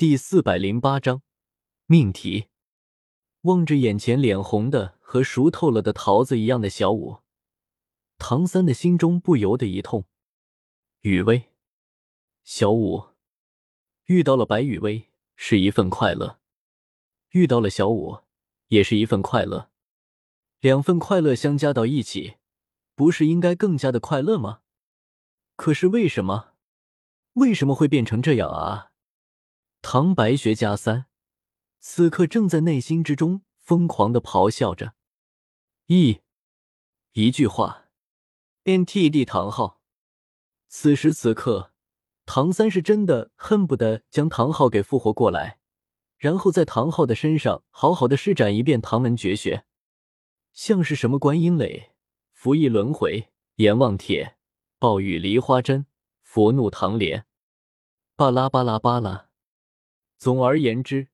第四百零八章命题。望着眼前脸红的和熟透了的桃子一样的小五，唐三的心中不由得一痛。雨薇，小五遇到了白雨薇是一份快乐，遇到了小五也是一份快乐，两份快乐相加到一起，不是应该更加的快乐吗？可是为什么？为什么会变成这样啊？唐白学家三。此刻正在内心之中疯狂的咆哮着，一一句话，NTD 唐昊。此时此刻，唐三是真的恨不得将唐昊给复活过来，然后在唐昊的身上好好的施展一遍唐门绝学，像是什么观音垒、伏羲轮回、阎王帖、暴雨梨花针、佛怒唐莲，巴拉巴拉巴拉。总而言之。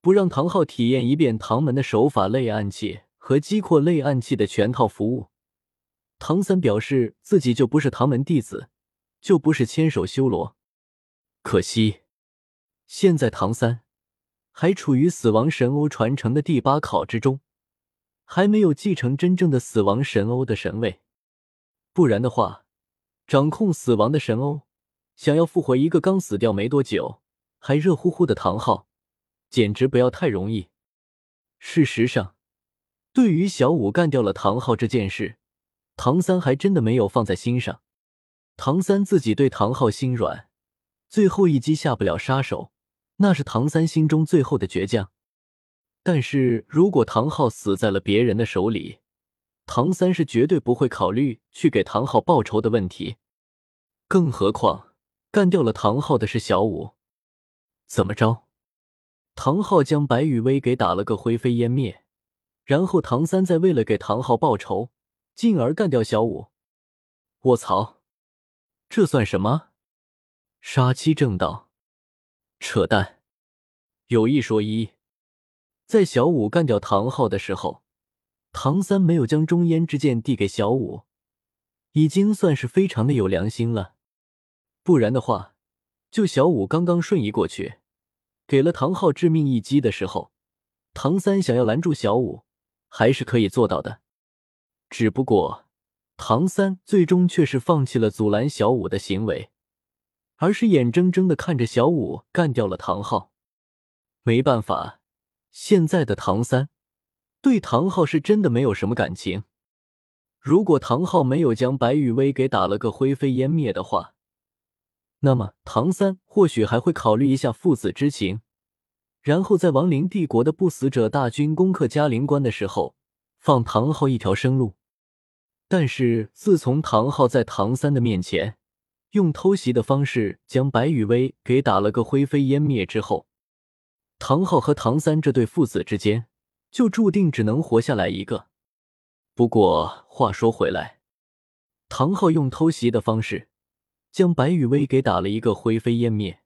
不让唐昊体验一遍唐门的手法类暗器和击扩类暗器的全套服务，唐三表示自己就不是唐门弟子，就不是千手修罗。可惜，现在唐三还处于死亡神欧传承的第八考之中，还没有继承真正的死亡神欧的神位。不然的话，掌控死亡的神欧，想要复活一个刚死掉没多久还热乎乎的唐昊。简直不要太容易。事实上，对于小五干掉了唐昊这件事，唐三还真的没有放在心上。唐三自己对唐昊心软，最后一击下不了杀手，那是唐三心中最后的倔强。但是如果唐昊死在了别人的手里，唐三是绝对不会考虑去给唐昊报仇的问题。更何况干掉了唐昊的是小五，怎么着？唐昊将白羽薇给打了个灰飞烟灭，然后唐三再为了给唐昊报仇，进而干掉小五。卧槽，这算什么？杀妻正道？扯淡！有一说一，在小五干掉唐昊的时候，唐三没有将中烟之剑递给小五，已经算是非常的有良心了。不然的话，就小五刚刚瞬移过去。给了唐昊致命一击的时候，唐三想要拦住小五，还是可以做到的。只不过，唐三最终却是放弃了阻拦小五的行为，而是眼睁睁的看着小五干掉了唐昊。没办法，现在的唐三对唐昊是真的没有什么感情。如果唐昊没有将白羽薇给打了个灰飞烟灭的话，那么，唐三或许还会考虑一下父子之情，然后在亡灵帝国的不死者大军攻克嘉陵关的时候，放唐昊一条生路。但是，自从唐昊在唐三的面前用偷袭的方式将白羽薇给打了个灰飞烟灭之后，唐昊和唐三这对父子之间就注定只能活下来一个。不过话说回来，唐昊用偷袭的方式。将白羽薇给打了一个灰飞烟灭，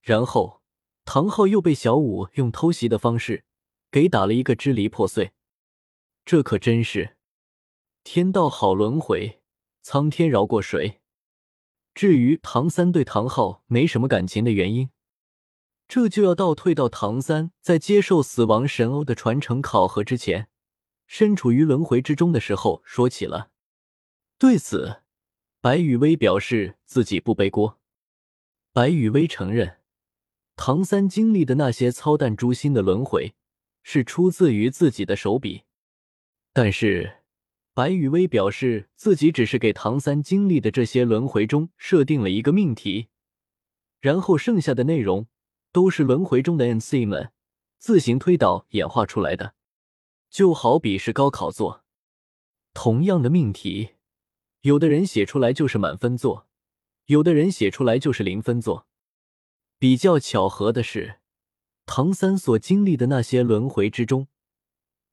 然后唐昊又被小五用偷袭的方式给打了一个支离破碎。这可真是天道好轮回，苍天饶过谁？至于唐三对唐昊没什么感情的原因，这就要倒退到唐三在接受死亡神欧的传承考核之前，身处于轮回之中的时候说起了。对此。白雨薇表示自己不背锅。白雨薇承认，唐三经历的那些操蛋诛心的轮回，是出自于自己的手笔。但是，白雨薇表示自己只是给唐三经历的这些轮回中设定了一个命题，然后剩下的内容都是轮回中的 NC 们自行推导演化出来的。就好比是高考作，同样的命题。有的人写出来就是满分作，有的人写出来就是零分作。比较巧合的是，唐三所经历的那些轮回之中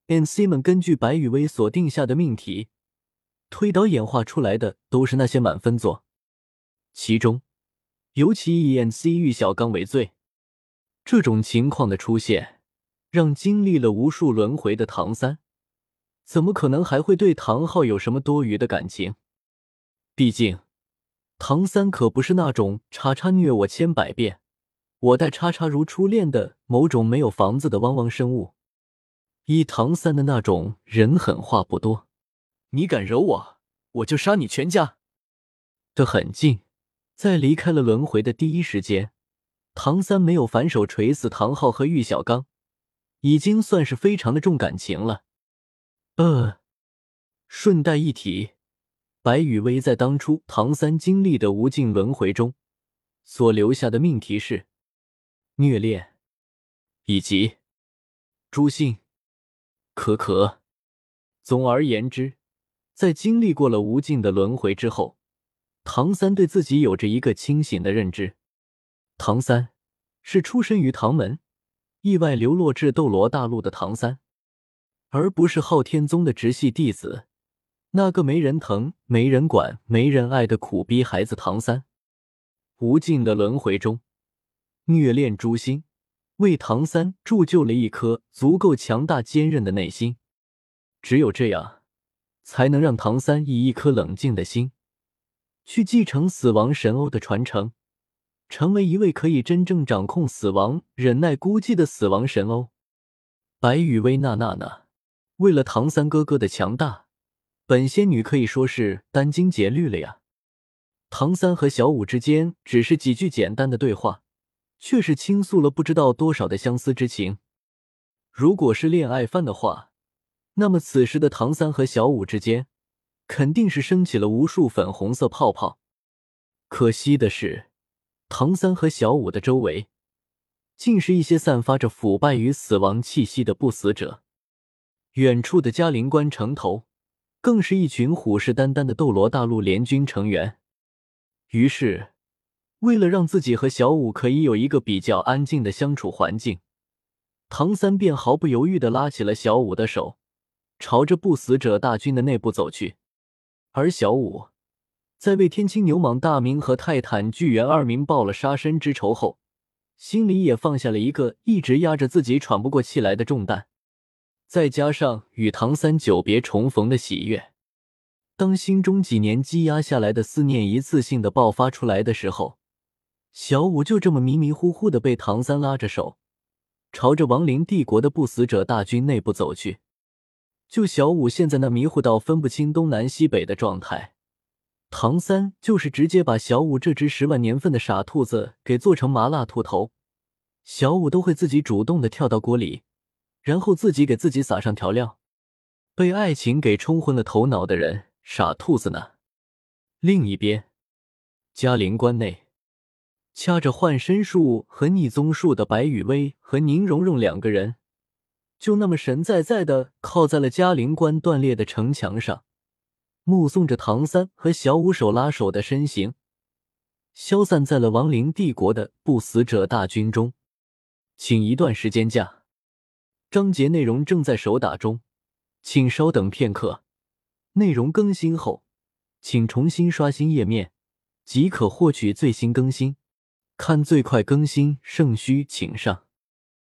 ，NC 们根据白羽薇所定下的命题推导演化出来的都是那些满分作。其中，尤其以 NC 玉小刚为最。这种情况的出现，让经历了无数轮回的唐三，怎么可能还会对唐昊有什么多余的感情？毕竟，唐三可不是那种叉叉虐我千百遍，我待叉叉如初恋的某种没有房子的汪汪生物。依唐三的那种人狠话不多，你敢惹我，我就杀你全家。的很近，在离开了轮回的第一时间，唐三没有反手锤死唐昊和玉小刚，已经算是非常的重感情了。呃，顺带一提，白雨薇在当初唐三经历的无尽轮回中，所留下的命题是虐恋，以及诛心。可可，总而言之，在经历过了无尽的轮回之后，唐三对自己有着一个清醒的认知：唐三是出身于唐门，意外流落至斗罗大陆的唐三，而不是昊天宗的直系弟子，那个没人疼、没人管、没人爱的苦逼孩子唐三。无尽的轮回中，虐恋诛心。为唐三铸就了一颗足够强大坚韧的内心，只有这样，才能让唐三以一颗冷静的心，去继承死亡神欧的传承，成为一位可以真正掌控死亡、忍耐孤寂的死亡神欧。白羽薇娜娜呢？为了唐三哥哥的强大，本仙女可以说是殚精竭虑了呀。唐三和小舞之间只是几句简单的对话。却是倾诉了不知道多少的相思之情。如果是恋爱番的话，那么此时的唐三和小五之间肯定是升起了无数粉红色泡泡。可惜的是，唐三和小五的周围，竟是一些散发着腐败与死亡气息的不死者。远处的嘉陵关城头，更是一群虎视眈眈的斗罗大陆联军成员。于是。为了让自己和小五可以有一个比较安静的相处环境，唐三便毫不犹豫的拉起了小五的手，朝着不死者大军的内部走去。而小五在为天青牛蟒大明和泰坦巨猿二明报了杀身之仇后，心里也放下了一个一直压着自己喘不过气来的重担。再加上与唐三久别重逢的喜悦，当心中几年积压下来的思念一次性的爆发出来的时候。小五就这么迷迷糊糊的被唐三拉着手，朝着亡灵帝国的不死者大军内部走去。就小五现在那迷糊到分不清东南西北的状态，唐三就是直接把小五这只十万年份的傻兔子给做成麻辣兔头，小五都会自己主动的跳到锅里，然后自己给自己撒上调料。被爱情给冲昏了头脑的人，傻兔子呢？另一边，嘉陵关内。掐着幻身术和逆宗术的白雨薇和宁荣荣两个人，就那么神在在的靠在了嘉陵关断裂的城墙上，目送着唐三和小五手拉手的身形消散在了亡灵帝国的不死者大军中。请一段时间假，章节内容正在手打中，请稍等片刻。内容更新后，请重新刷新页面，即可获取最新更新。看最快更新，圣虚请上。